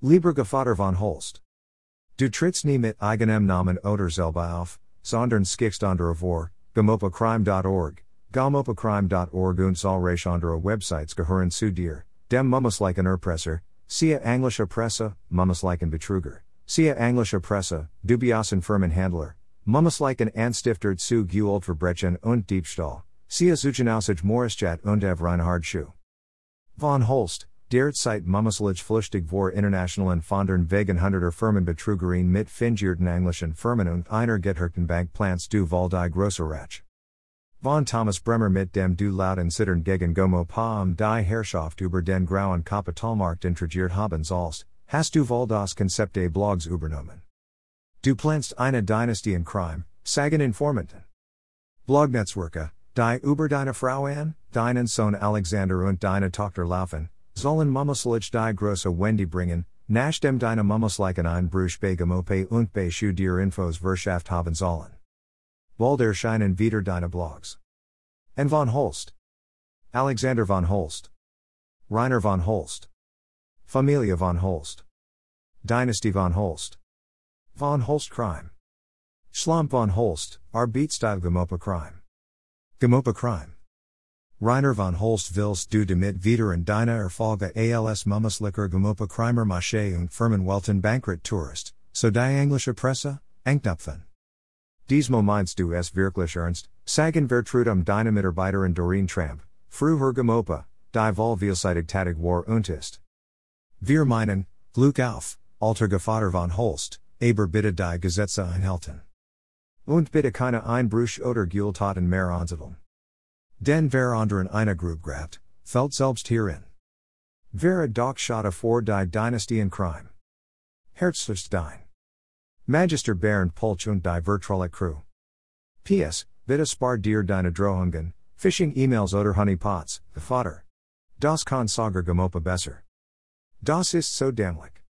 Lieber Gevatter von Holst. Du trittst nie mit eigenem Namen oder selber auf, sondern skickst andere vor, gamopacrime.org, gamopacrime.org und zahlreiche andere Websites gehören zu dir, dem Mummisleichen Erpresser, sia Englische Presse, Mummisleichen Betrüger, sia Englische Presse, dubiosen Firmenhandler, Mummisleichen Anstiftert zu Verbrechen und Diebstahl, sia Zugenausage Morrischat und Ev Reinhard Schuh. Von Holst, Derzeit Mummislich Flüchtig vor internationalen Fondern wegen hunderter Firmen Betrügerin mit fingierten englischen Firmen und einer Bank Plants du Val die Grosserach. Von Thomas Bremer mit dem du lauten Zittern gegen GoMoPa um die Herrschaft über den grauen Kapitalmarkt intrigiert haben sollst, hast du Val das Konzepte Blogs übernommen. Du planst eine Dynastie in Crime, sagen Informanten. Blognetzwerke, die über deine Frau an, deinen Sohn Alexander und deine Tochter laufen, Sollen Mummuslich die große Wendy bringen, nach dem deine Mummusleichen ein Bruch bei Gemope und bei Schuh dir Infos Wirtschaft haben sollen. Bald erscheinen wieder deine Blogs. En von Holst. Alexander von Holst. Rainer von Holst. Familie von Holst. Dynasty von Holst. Von Holst Crime. Schlamp von Holst, Arbeitstyle Gemopa Crime. Gemopa Crime. Rainer von Holst willst du damit wieder in deine Erfolge als Mummislicker Gemopa Krimer Masche und Firmenwelten Bankrat Tourist, so die englische Presse, Anknüpfen. Diesmal meinst du es wirklich ernst, sagen Vertrudum deine Mitarbeiterin Doreen Tramp, früher Gemopa, die Volvielseitig Tatig war und ist. Wir meinen, Glück auf, alter Gevatter von Holst, aber bitte die Gesetze einhalten. Und bitte keine Einbruch oder Gultaten mehr anzuwählen. Den ver anderen eine Grubgraft, felt selbst hierin. Vera doch schade vor die Dynastie in Crime. Herzlichstein. Magister Bernd Pulch und die Virtuelle Crew. P.S. Bitte spar dir deine Drohungen, phishing emails oder honeypots, the fodder. Das kann Sager Gemopa besser. Das ist so dämlich.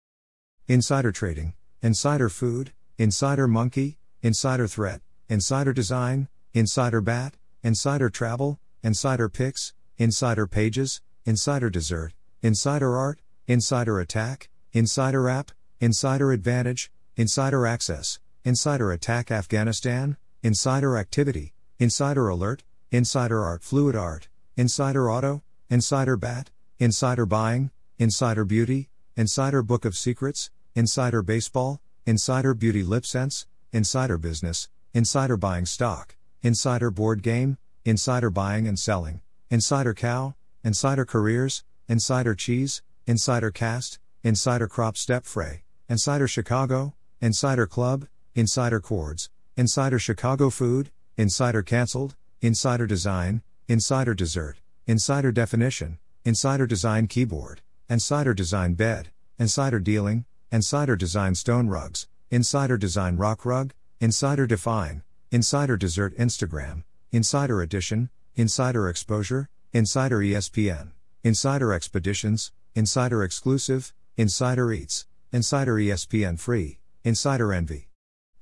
Insider Trading, Insider Food, Insider Monkey, Insider Threat, Insider Design, Insider Bat, Insider Travel, Insider Picks, Insider Pages, Insider Dessert, Insider Art, Insider Attack, Insider App, Insider Advantage, Insider Access, Insider Attack Afghanistan, Insider Activity, Insider Alert, Insider Art Fluid Art, Insider Auto, Insider Bat, Insider Buying, Insider Beauty, Insider Book of Secrets, Insider Baseball, Insider Beauty Lip Sense, Insider Business, Insider Buying Stock, Insider Board Game, Insider Buying and Selling, Insider Cow, Insider Careers, Insider Cheese, Insider Cast, Insider Crop Step Fray, Insider Chicago, Insider Club, Insider Chords, Insider Chicago Food, Insider Cancelled, Insider Design, Insider Dessert, Insider Definition, Insider Design Keyboard, Insider Design Bed, Insider Dealing, Insider Design Stone Rugs, Insider Design Rock Rug, Insider Define, Insider Dessert Instagram, Insider Edition, Insider Exposure, Insider ESPN, Insider Expeditions, Insider Exclusive, Insider Eats, Insider ESPN Free, Insider Envy,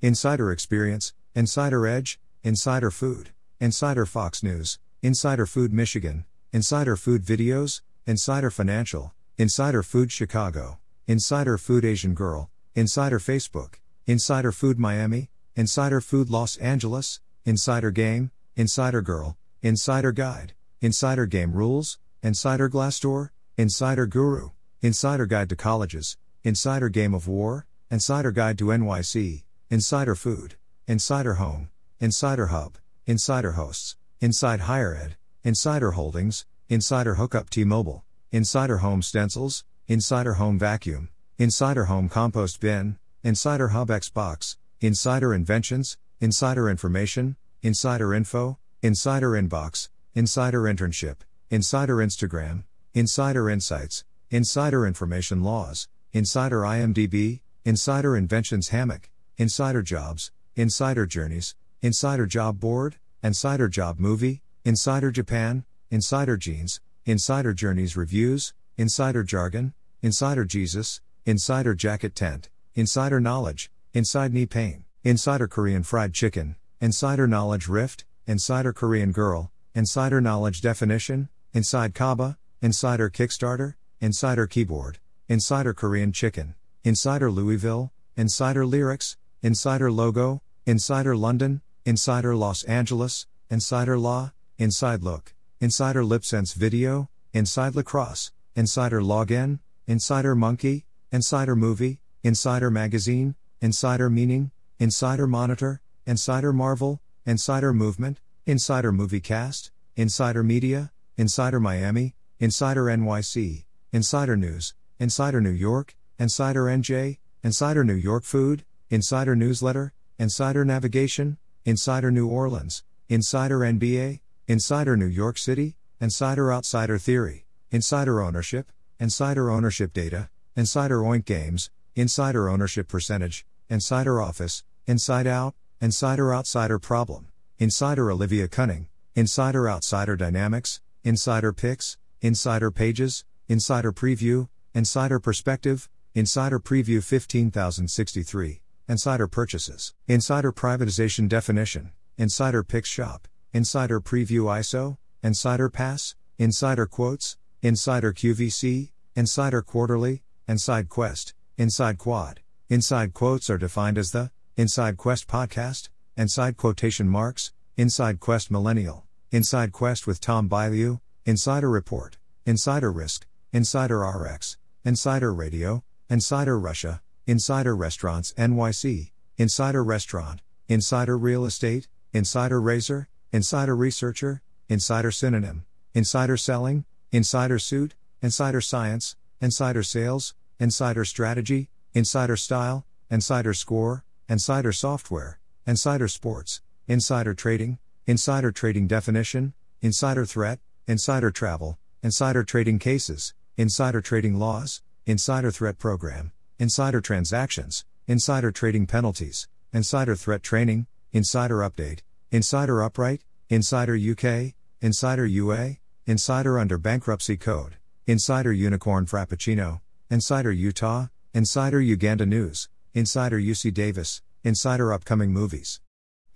Insider Experience, Insider Edge, Insider Food, Insider Fox News, Insider Food Michigan, Insider Food Videos, Insider Financial, Insider Food Chicago, Insider Food Asian Girl, Insider Facebook, Insider Food Miami, Insider Food Los Angeles, Insider Game, Insider Girl, Insider Guide, Insider Game Rules, Insider Glassdoor, Insider Guru, Insider Guide to Colleges, Insider Game of War, Insider Guide to NYC, Insider Food, Insider Home, Insider Hub, Insider Hosts, Inside Higher Ed, Insider Holdings, Insider Hookup T Mobile, Insider Home Stencils, Insider Home Vacuum, Insider Home Compost Bin, Insider Hub Xbox, Insider Inventions, Insider Information, Insider Info, Insider Inbox, Insider Internship, Insider Instagram, Insider Insights, Insider Information Laws, Insider IMDb, Insider Inventions Hammock, Insider Jobs, Insider Journeys, Insider Job Board, Insider Job Movie, Insider Japan, Insider Jeans, Insider Journeys Reviews, Insider Jargon, Insider Jesus, Insider Jacket Tent, Insider Knowledge, Inside Knee Pain, Insider Korean Fried Chicken, Insider Knowledge Rift, Insider Korean Girl, Insider Knowledge Definition, Inside Kaba, Insider Kickstarter, Insider Keyboard, Insider Korean Chicken, Insider Louisville, Insider Lyrics, Insider Logo, Insider London, Insider Los Angeles, Insider Law, Inside Look, Insider LipSense Video, Inside Lacrosse, Insider Login, Insider Monkey, Insider Movie, Insider Magazine, Insider Meaning, Insider Monitor, Insider Marvel, Insider Movement, Insider Movie Cast, Insider Media, Insider Miami, Insider NYC, Insider News, Insider New York, Insider NJ, Insider New York Food, Insider Newsletter, Insider Navigation, Insider New Orleans, Insider NBA, Insider New York City, Insider Outsider Theory, Insider Ownership, Insider Ownership Data, Insider Oink Games, Insider Ownership Percentage, Insider Office, Inside Out, Insider Outsider Problem, Insider Olivia Cunning, Insider Outsider Dynamics, Insider Picks, Insider Pages, Insider Preview, Insider Perspective, Insider Preview 15063, Insider Purchases, Insider Privatization Definition, Insider Picks Shop, Insider Preview ISO, Insider Pass, Insider Quotes, Insider QVC, Insider Quarterly, Inside Quest, Inside Quad. Inside quotes are defined as the Inside Quest podcast, Inside quotation marks, Inside Quest Millennial, Inside Quest with Tom Bilyeu, Insider Report, Insider Risk, Insider RX, Insider Radio, Insider Russia, Insider Restaurants NYC, Insider Restaurant, Insider Real Estate, Insider Razor, Insider Researcher, Insider Synonym, Insider Selling, Insider Suit, Insider Science, Insider Sales, Insider Strategy, Insider Style, Insider Score, Insider Software, Insider Sports, Insider Trading, Insider Trading Definition, Insider Threat, Insider Travel, Insider Trading Cases, Insider Trading Laws, Insider Threat Program, Insider Transactions, Insider Trading Penalties, Insider Threat Training, Insider Update, Insider Upright, Insider UK, Insider UA, Insider Under Bankruptcy Code, Insider Unicorn Frappuccino, Insider Utah, Insider Uganda News, Insider UC Davis, Insider Upcoming Movies,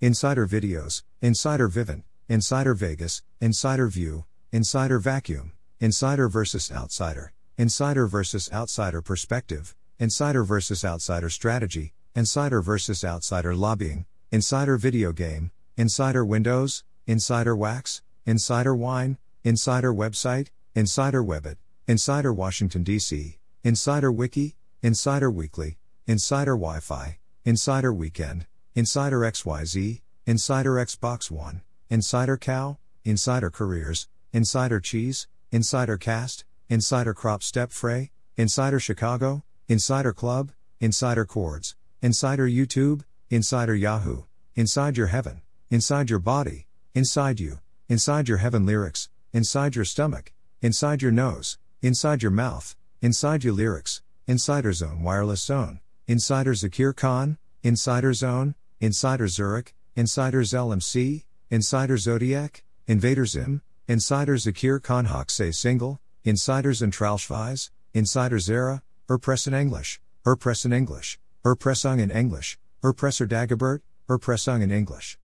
Insider Videos, Insider Vivint, Insider Vegas, Insider View, Insider Vacuum, Insider versus Outsider, Insider versus Outsider Perspective, Insider versus Outsider Strategy, Insider versus Outsider Lobbying, Insider Video Game, Insider Windows, Insider Wax, Insider Wine, Insider Website, Insider Webit, Insider Washington DC, Insider Wiki, Insider Weekly, Insider Wi Fi, Insider Weekend, Insider XYZ, Insider Xbox One, Insider Cow, Insider Careers, Insider Cheese, Insider Cast, Insider Crop Step Fray, Insider Chicago, Insider Club, Insider Chords, Insider YouTube, Insider Yahoo, Inside Your Heaven, Inside Your Body, Inside You, Inside Your Heaven Lyrics, Inside Your Stomach, Inside Your Nose, Inside Your Mouth, Inside Your Lyrics, Insider Zone Wireless Zone, Insider Zakir Khan, Insider Zone, Insider Zurich, Insider LMC, Insider Zodiac, Invader Zim, Insider Zakir Khan Say Single, Insiders and Tralschweiz, Insider Zara, Erpressen English, Erpressen English, Erpressung in English, Erpresser Dagobert, Erpressung in English.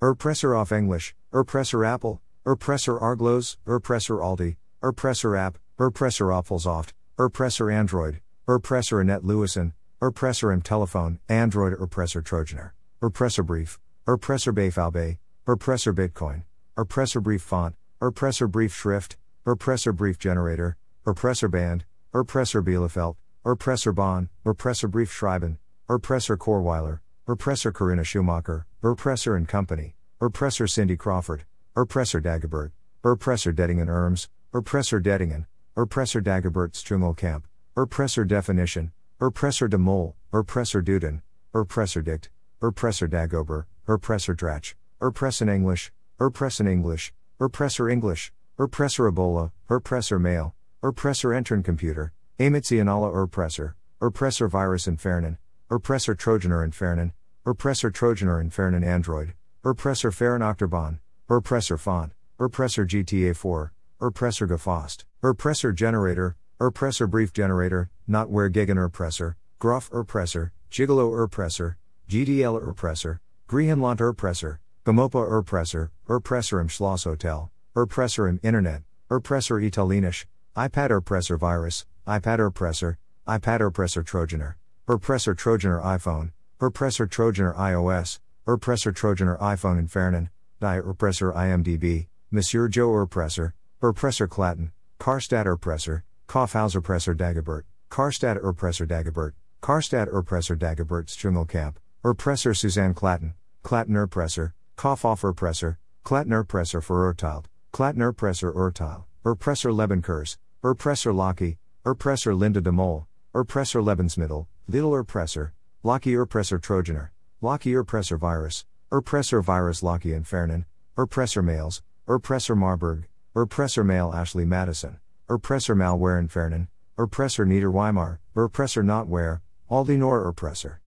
Erpresser off English, Erpresser Apple, Erpresser Arglos, Erpresser Aldi, Erpresser App, Erpresser Apfelsoft, Erpresser Android, Erpresser Annette Lewison, Erpresser im Telephone, Android Erpresser Trojaner, Erpresser Brief, Erpresser Beifalbe, Erpresser Bitcoin, Erpresser Brief Font, Erpresser Brief Schrift, Erpresser Brief Generator, Erpresser Band, Erpresser Bielefeld, Erpresser Bahn, Erpresser Brief Schreiben, Erpresser Korweiler, Erpresser Corinna Schumacher, Erpresser and Company, Erpresser Cindy Crawford, Erpresser Dagobert, Erpresser Dettingen Erms, Erpresser Dettingen, Erpresser Dagobert Strungelkamp, Erpresser Definition, Erpresser de Mol, Erpresser Duden, Erpresser Dict, Erpresser Dagober, Erpresser Dratch, Erpressen English, Erpressen English, Erpresser English, Erpresser Ebola, Erpresser Mail, Erpresser Entern Computer, Amitzianala Erpresser, Erpresser Virus Infernen, Erpresser Trojaner Infernen, Erpresser Trojaner Infernen Android, Erpresser Octoban, Erpresser Font, Erpresser GTA 4, Erpresser Gefost, Erpresser Generator, Erpresser Brief Generator, Notware Gegen Erpresser, Groff Erpresser, Gigolo Erpresser, GDL Erpresser, Griechenland Erpresser, Gamopa Erpresser, Erpresser im Schloss Hotel, Erpresser im Internet, Erpresser Italienisch, iPad Erpresser Virus, iPad Erpresser, iPad Erpresser Trojaner, Erpresser Trojaner iPhone, Erpresser Trojaner iOS, Erpresser Trojaner iPhone Infernon, Die Erpresser IMDB, Monsieur Joe Erpresser, Erpresser Klatten, Karstadt Erpresser, Kaufhauser Presser Dagobert, Karstadt Erpresser Dagobert, Karstadt Erpresser Dagobert Strungelkamp, Erpresser Susanne Klatten, Klatten Erpresser, Kaufhof Erpresser, Klatten Erpresser Verurteilt, Klatten Erpresser Urteil, Erpresser Lebenkurs, Erpresser Locky, Erpresser Linda de Mol, Erpresser Lebensmittel, Little Erpresser, Locky Erpresser Trojaner, Locky Erpresser Virus, Erpresser Virus Locky Infernon, Erpresser Mails, Erpresser Marburg, Erpresser Mail Ashley Madison, Erpresser Malware Infernon, Erpresser Niederweimar, Erpresser Notware, Aldi Nor Erpresser.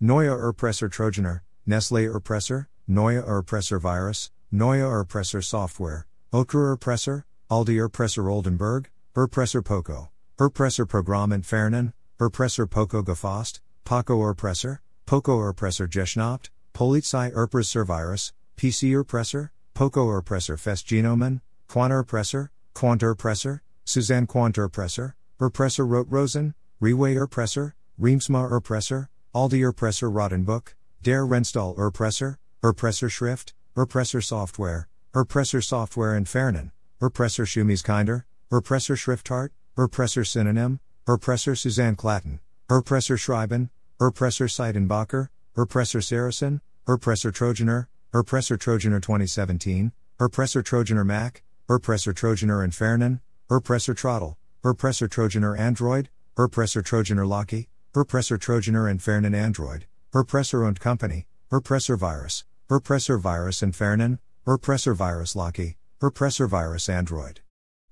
Neue Erpresser Trojaner, Nestle Erpresser, Neue Erpresser Virus, Neue Erpresser Software, Okra Erpresser, Aldi Erpresser Oldenburg, Erpresser Poco, Erpresser Programm Infernon, Erpresser Poco Gefasst, Paco Erpresser, Poco Erpresser Geschnappt, Polizei Erpresser Virus, PC Erpresser, Poco Erpresser Festgenomen, Quandt Erpresser, Quandt Erpresser, Susanne Quandt Erpresser, Erpresser Rot Rosen, Rewe Erpresser, Reemtsma Erpresser, Aldi Erpresser Rotenbuch, Der Renstall Erpresser, Erpresser Schrift, Erpresser Software, Erpresser Software Infernon, Erpresser Schumieskinder, Erpresser Schriftart, Erpresser Synonym, Erpresser Susanne Klatten, Erpresser Schreiben, Erpresser Seitenbacher, Erpresser Saracen, Erpresser Trojaner, Erpresser Trojaner 2017, Erpresser Trojaner Mac, Erpresser Trojaner Infernon, Erpresser Trottle, Erpresser Trojaner Android, Erpresser Trojaner Locky, Erpresser Trojaner Infernon Android, Erpresser und Company, Erpresser Virus, Erpresser Virus Infernon, Erpresser Virus Locky, Erpresser Virus Android.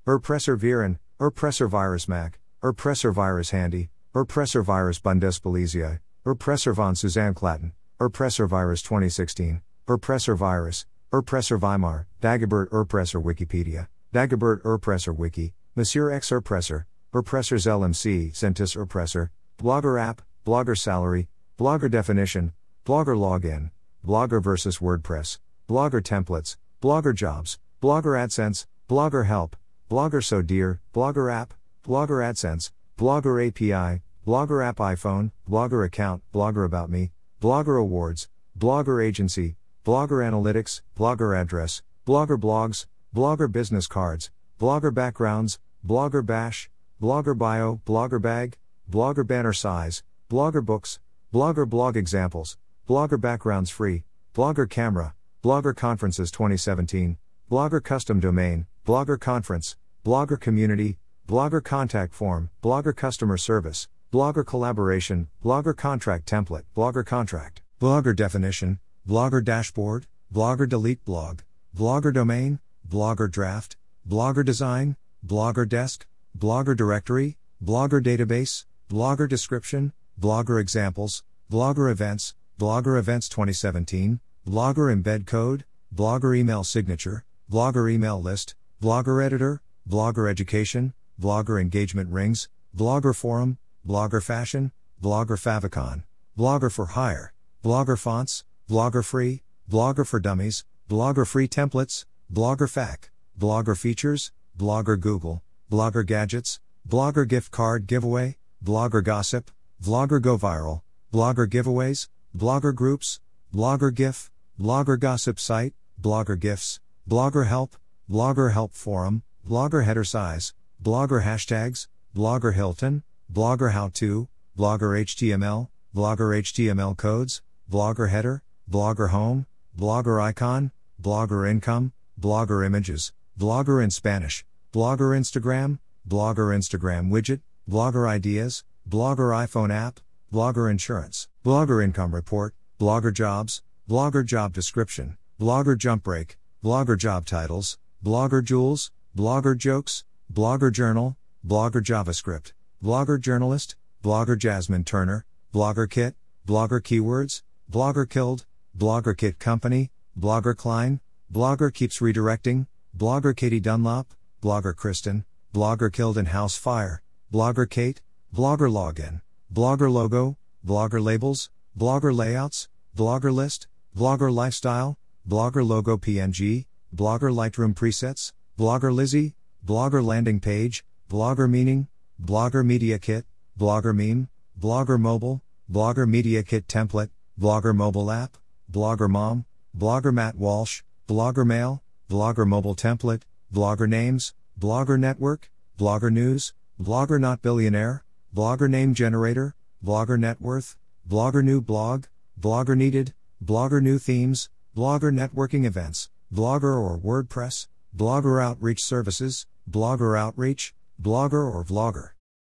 Erpresser Viren, Erpresser Virus Mac, Erpresser Virus Handy, Erpresser Virus Bundespolizei, Erpresser von Susanne Klatten, Erpresser Virus 2016, Erpresser Virus, Erpresser Weimar, Dagobert Erpresser Wikipedia, Dagobert Erpresser Wiki, Monsieur X Erpresser, Erpressers LMC, Centis Erpresser, Blogger App, Blogger Salary, Blogger Definition, Blogger Login, Blogger versus WordPress, Blogger Templates, Blogger Jobs, Blogger AdSense, Blogger Help, Blogger So Dear, Blogger App, Blogger AdSense, Blogger API, Blogger App iPhone, Blogger Account, Blogger About Me, Blogger Awards, Blogger Agency, Blogger Analytics, Blogger Address, Blogger Blogs, Blogger Business Cards, Blogger Backgrounds, Blogger Bash, Blogger Bio, Blogger Bag, Blogger Banner Size, Blogger Books, Blogger Blog Examples, Blogger Backgrounds Free, Blogger Camera, Blogger Conferences 2017, Blogger Custom Domain, Blogger Conference, Blogger Community, Blogger Contact Form, Blogger Customer Service, Blogger Collaboration, Blogger Contract Template, Blogger Contract, Blogger Definition, Blogger Dashboard, Blogger Delete Blog, Blogger Domain, Blogger Draft, Blogger Design, Blogger Desk, Blogger Directory, Blogger Database, Blogger Description, Blogger Examples, Blogger Events, Blogger Events 2017, Blogger Embed Code, Blogger Email Signature, Blogger Email List, Blogger Editor, Blogger Education, Blogger Engagement Rings, Blogger Forum, Blogger Fashion, Blogger Favicon, Blogger for Hire, Blogger Fonts, Blogger Free, Blogger for Dummies, Blogger Free Templates, Blogger FAQ, Blogger Features, Blogger Google, Blogger Gadgets, Blogger Gift Card Giveaway, Blogger Gossip, Vlogger Go Viral, Blogger Giveaways, Blogger Groups, Blogger GIF, Blogger Gossip Site, Blogger GIFs, Blogger Help, Blogger Help Forum, Blogger Header Size, Blogger Hashtags, Blogger Hilton, Blogger How To, Blogger HTML, Blogger HTML Codes, Blogger Header, Blogger Home, Blogger Icon, Blogger Income, Blogger Images, Blogger in Spanish, Blogger Instagram, Blogger Instagram Widget, Blogger Ideas, Blogger iPhone app, Blogger Insurance, Blogger Income Report, Blogger Jobs, Blogger Job Description, Blogger Jump Break, Blogger Job Titles, Blogger Jewels, Blogger Jokes, Blogger Journal, Blogger JavaScript, Blogger Journalist, Blogger Jasmine Turner, Blogger Kit, Blogger Keywords, Blogger Killed, Blogger Kit Company, Blogger Klein, Blogger Keeps Redirecting, Blogger Katie Dunlop, Blogger Kristen, Blogger Killed in House Fire, Blogger Kate, Blogger Login, Blogger Logo, Blogger Labels, Blogger Layouts, Blogger List, Blogger Lifestyle, Blogger Logo PNG, Blogger Lightroom Presets, Blogger Lizzie, Blogger Landing Page, Blogger Meaning, Blogger Media Kit, Blogger Meme, Blogger Mobile, Blogger Media Kit Template, Blogger Mobile App, Blogger Mom, Blogger Matt Walsh, Blogger Mail, Blogger Mobile Template, Blogger Names, Blogger Network, Blogger News, Blogger Not Billionaire, Blogger Name Generator, Blogger Net Worth, Blogger New Blog, Blogger Needed, Blogger New Themes, Blogger Networking Events, Blogger or WordPress, Blogger Outreach Services, Blogger Outreach, Blogger or Vlogger.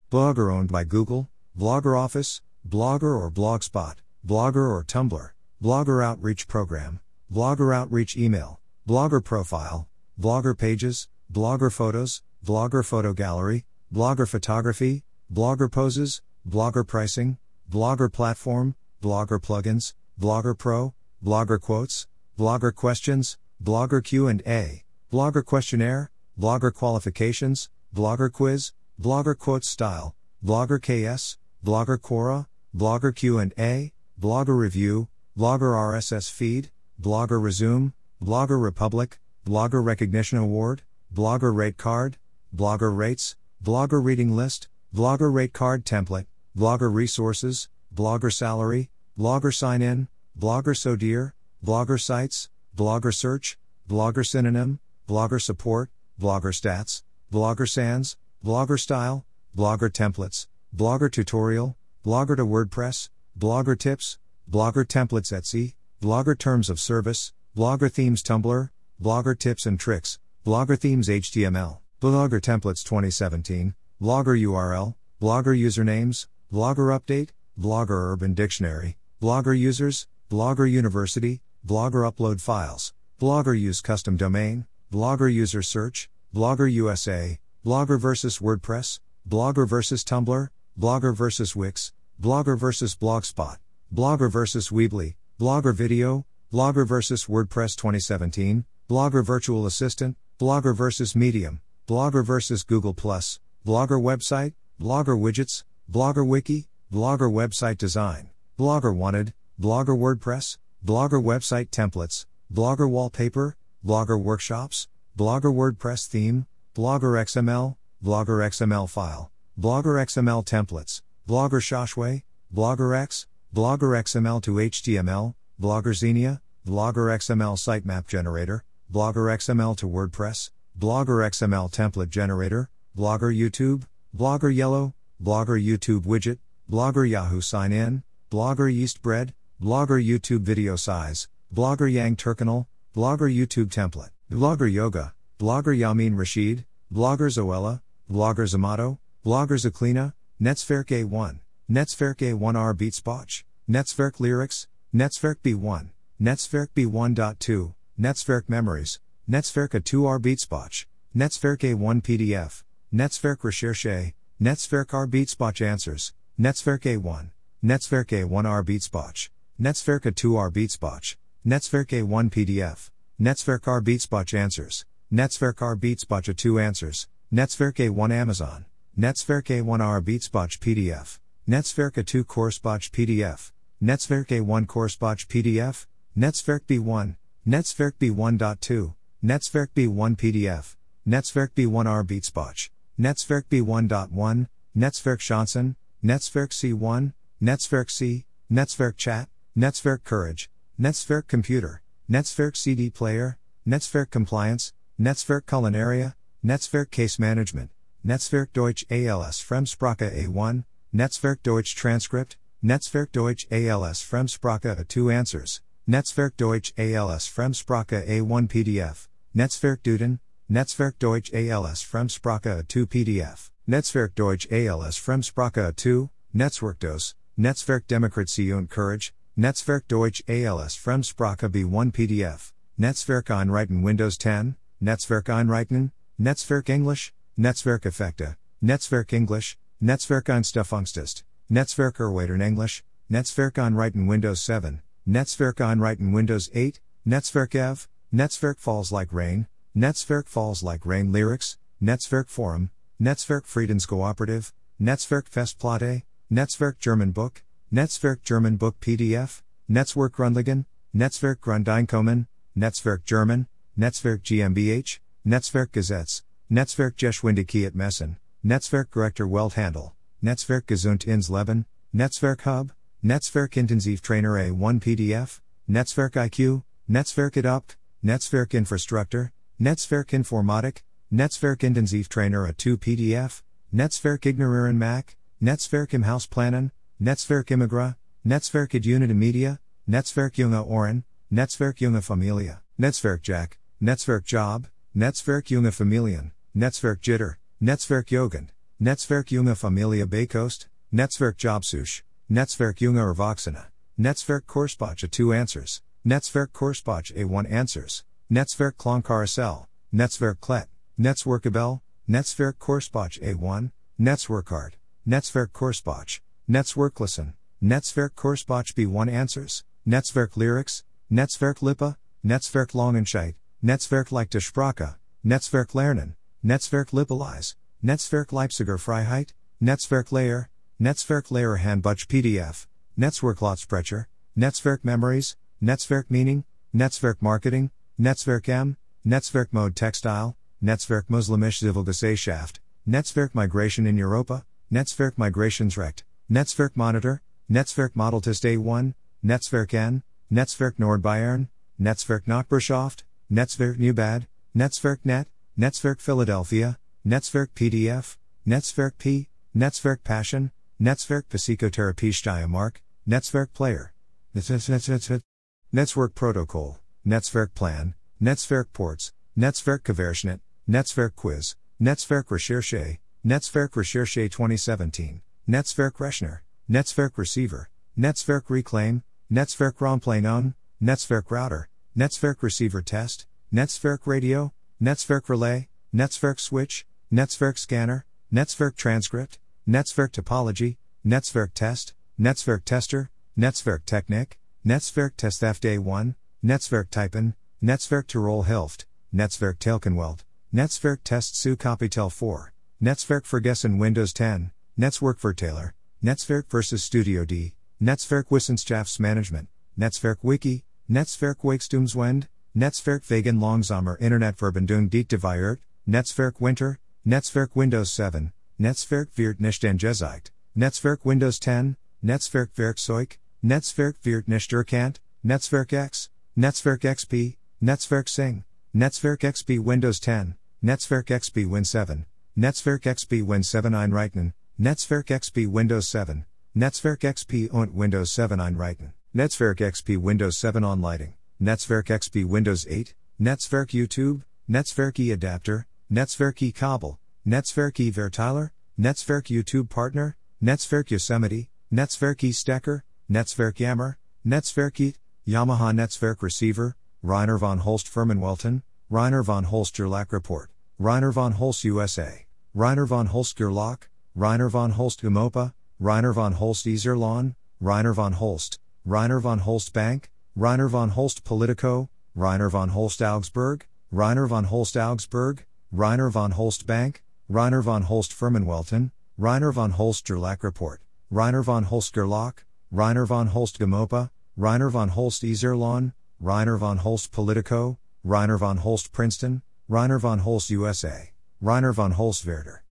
Blogger owned by Google, Blogger Office, Blogger or Blogspot, Blogger or Tumblr, Blogger Outreach Program, Blogger Outreach Email, Blogger Profile, Blogger Pages, Blogger Photos, Blogger Photo Gallery, Blogger Photography, Blogger Poses, Blogger Pricing, Blogger Platform, Blogger Plugins, Blogger Pro, Blogger Quotes, Blogger Questions, Blogger Q&A, Blogger Questionnaire, Blogger Qualifications, Blogger Quiz, Blogger Quotes Style, Blogger KS, Blogger Quora, Blogger Q&A, Blogger Review, Blogger RSS Feed, Blogger Resume, Blogger Republic, Blogger Recognition Award, Blogger Rate Card, Blogger Rates, Blogger Reading List, Blogger Rate Card Template, Blogger Resources, Blogger Salary, Blogger Sign In, Blogger So Dear, Blogger Sites, Blogger Search, Blogger Synonym, Blogger Support, Blogger Stats, Blogger Sans, Blogger Style, Blogger Templates, Blogger Tutorial, Blogger to WordPress, Blogger Tips, Blogger Templates Etsy, Blogger Terms of Service, Blogger Themes Tumblr, Blogger Tips and Tricks, Blogger Themes HTML, Blogger Templates 2017, Blogger URL, Blogger Usernames, Blogger Update, Blogger Urban Dictionary, Blogger Users, Blogger University, Blogger Upload Files, Blogger Use Custom Domain, Blogger User Search, Blogger USA, Blogger vs WordPress, Blogger vs Tumblr, Blogger vs Wix, Blogger vs Blogspot, Blogger vs Weebly, Blogger Video, Blogger vs WordPress 2017, Blogger Virtual Assistant, Blogger vs Medium, Blogger vs Google Plus, Blogger Website, Blogger Widgets, Blogger Wiki, Blogger Website Design, Blogger Wanted, Blogger WordPress, Blogger Website Templates, Blogger Wallpaper, Blogger Workshops, Blogger WordPress Theme, Blogger XML, Blogger XML File, Blogger XML Templates, Blogger Shoshway, Blogger X, Blogger XML to HTML, Blogger Xenia, Blogger XML Sitemap Generator, Blogger XML to WordPress, Blogger XML Template Generator, Blogger YouTube, Blogger Yellow, Blogger YouTube Widget, Blogger Yahoo Sign In, Blogger yeast bread, Blogger YouTube Video Size, Blogger Yang Terminal, Blogger YouTube Template, Blogger Yoga, Blogger Yamin Rashid, Blogger Zoella, Blogger Zamato, Blogger Zaklina, Netzwerk A1, Netzwerk A1R Beatspoch, Netzwerk Lyrics, Netzwerk B1, Netzwerk B1.2, Netzwerk Memories, Netzwerk A2R Beatspoch, Netzwerk A1 PDF, Netzwerk Recherche, Netzwerk R Beatspoch Answers, Netzwerk A1, Netzwerk A1R Beatspoch, Netzwerk A2R Beatspoch, Netzwerk A1 PDF, Netzwerk R Beatspoch Answers, Netzwerk R Beatspoch A2 Answers, Netzwerk A1 Amazon, Netzwerk A1R Beatspoch PDF, Netzwerk A2 Courseboch PDF, Netzwerk A1 Courseboch PDF, Netzwerk B1, Netzwerk B1.2, Netzwerk B1 PDF, Netzwerk B1R Beatspoch, Netzwerk B1.1, Netzwerk Chancen, Netzwerk C1, Netzwerk C, Netzwerk Chat, Netzwerk Courage, Netzwerk Computer, Netzwerk CD Player, Netzwerk Compliance, Netzwerk Culinaria, Netzwerk Case Management, Netzwerk Deutsch ALS Fremdsprache A1, Netzwerk Deutsch Transcript, Netzwerk Deutsch ALS Fremdsprache A2 Answers, Netzwerk Deutsch ALS Fremdsprache A1 PDF, Netzwerk Duden, Netzwerk Deutsch ALS Fremdsprache A2 PDF, Netzwerk Deutsch ALS Fremdsprache A2, Netzwerkdos, Netzwerk Demokratie und Courage, Netzwerk Deutsch ALS Fremdsprache B1 PDF, Netzwerk Einrichten Windows 10, Netzwerk Einrichten, Netzwerk English, Netzwerk Effekte, Netzwerk English, Netzwerk Einstufungstest, Netzwerk Erweitern English, Netzwerk Einrichten Windows 7, Netzwerk Einrichten Windows 8, Netzwerk EV, Netzwerk Falls Like Rain, Netzwerk Falls Like Rain Lyrics, Netzwerk Forum, Netzwerk Friedenskooperative, Netzwerk Festplatte, Netzwerk German Book, Netzwerk German Book PDF, Netzwerk Grundlagen, Netzwerk Grundeinkommen, Netzwerk German, Netzwerk GmbH, Netzwerk Gesetz, Netzwerk Geschwindigkeit messen, Netzwerk Gerechter Welthandel, Netzwerk Gesund ins Leben, Netzwerk Hub, Netzwerk Intensiv Trainer A1 PDF, Netzwerk IQ, Netzwerk Adopt, Netzwerk Infrastructure, Netzwerk Informatik, Netzwerk Intensiv Trainer A2 PDF, Netzwerk Ignorieren Mac, Netzwerk im Haus Planen, Netzwerk Immigra, Netzwerk Unity Media, Netzwerk Junge Ohren, Netzwerk Junge Familie, Netzwerk Jack, Netzwerk Job, Netzwerk Junge Familien, Netzwerk Jitter, Netzwerk Jugend, Netzwerk Junge Familie Baykost, Netzwerk Jobsuche, Netzwerk Junge Erwachsene, Netzwerk Korspach 2 Answers, Netzwerk Korspach A1 Answers, Netzwerk Klangkarussell, Netzwerk Klett, Netzwerkabel, Netzwerk Korspach A1, Netzwerkart, Netzwerk Korspach, Netzwerklisten, Netzwerk Korspach B1 Answers, Netzwerk Lyrics, Netzwerk Lippe, Netzwerk Langenscheidt, Netzwerk Leichte Sprache, Netzwerk Lernen, Netzwerk Lippeleis, Netzwerk Leipziger Freiheit, Netzwerk Layer, Netzwerk Layer Handbuch PDF, Netzwerk Lautsprecher, Netzwerk Memories, Netzwerk Meaning, Netzwerk Marketing, Netzwerk M, Netzwerk Mode Textile, Netzwerk Muslimisch Zivilgesellschaft, Netzwerk Migration in Europa, Netzwerk Migrationsrecht, Netzwerk Monitor, Netzwerk Modeltest A1, Netzwerk N, Netzwerk Nordbayern, Netzwerk Nachbarschaft, Netzwerk Newbad, Netzwerk Net, Netzwerk Philadelphia, Netzwerk PDF, Netzwerk P, Netzwerk Passion, Netzwerk Psychotherapie Steiermark, Netzwerk Player, Netzwerk Protocol, Netzwerk Plan, Netzwerk Ports, Netzwerk Querschnitt, Netzwerk Quiz, Netzwerk Recherche, Netzwerk Recherche 2017, Netzwerk Rechner, Netzwerk Receiver, Netzwerk Reclaim, Netzwerk Raumplanon, Netzwerk Router, Netzwerk Receiver Test, Netzwerk Radio, Netzwerk Relay, Netzwerk Switch, Netzwerk Scanner, Netzwerk Transcript, Netzwerk Topology, Netzwerk Test, Netzwerk Tester, Netzwerk Technik, Netzwerk Test FD1, Netzwerk Typen, Netzwerk Tirol Hilft, Netzwerk Telkenwelt, Netzwerk Test zu Kapitel 4, Netzwerk Vergessen Windows 10, Netzwerk Vertailer, Netzwerk vs Studio D, Netzwerk Wissenschaftsmanagement, Netzwerk Wiki, Netzwerk Wachstumswende, Netzwerk wegen langsamer Internetverbindung dit Deviert, Netzwerk Winter, Netzwerk Windows 7, Netzwerk wird nicht angezeigt, Netzwerk Windows 10, Netzwerk Werkzeug, Netzwerk wird nicht erkannt, Netzwerk X, Netzwerk XP, Netzwerk Sing, Netzwerk XP Windows 10, Netzwerk XP Win 7, Netzwerk XP Win 7 einrichten, Netzwerk XP Windows 7, Netzwerk XP und Windows 7 einrichten, Netzwerk XP Windows 7 Onlighting, Netzwerk XP Windows 8, Netzwerk YouTube, Netzwerk E Adapter, Netzwerk E Kabel, Netzwerk E Verteiler, Netzwerk YouTube Partner, Netzwerk Yosemite, Netzwerk E Stecker, Netzwerk Yammer, Netzwerk E, Yamaha Netzwerk Receiver, Reiner von Holst Firmenwelten, Reiner von Holst Gerlach Report, Reiner von Holst USA, Reiner von Holst Gerlach, Reiner von Holst Gamopa, Reiner von Holst Iserlohn, Reiner von Holst, Reiner von Holst Bank, Reiner von Holst Politico, Reiner von Holst Augsburg, Reiner von Holst Augsburg, Reiner von Holst Bank, Reiner von Holst Firmenwelten, Reiner von Holst Gerlach Report, Reiner von Holst Gerlach, Reiner von Holst Gamopa, Reiner von Holst Iserlohn, Reiner von Holst Politico, Reiner von Holst Princeton, Reiner von Holst USA, Reiner von Holst Werder.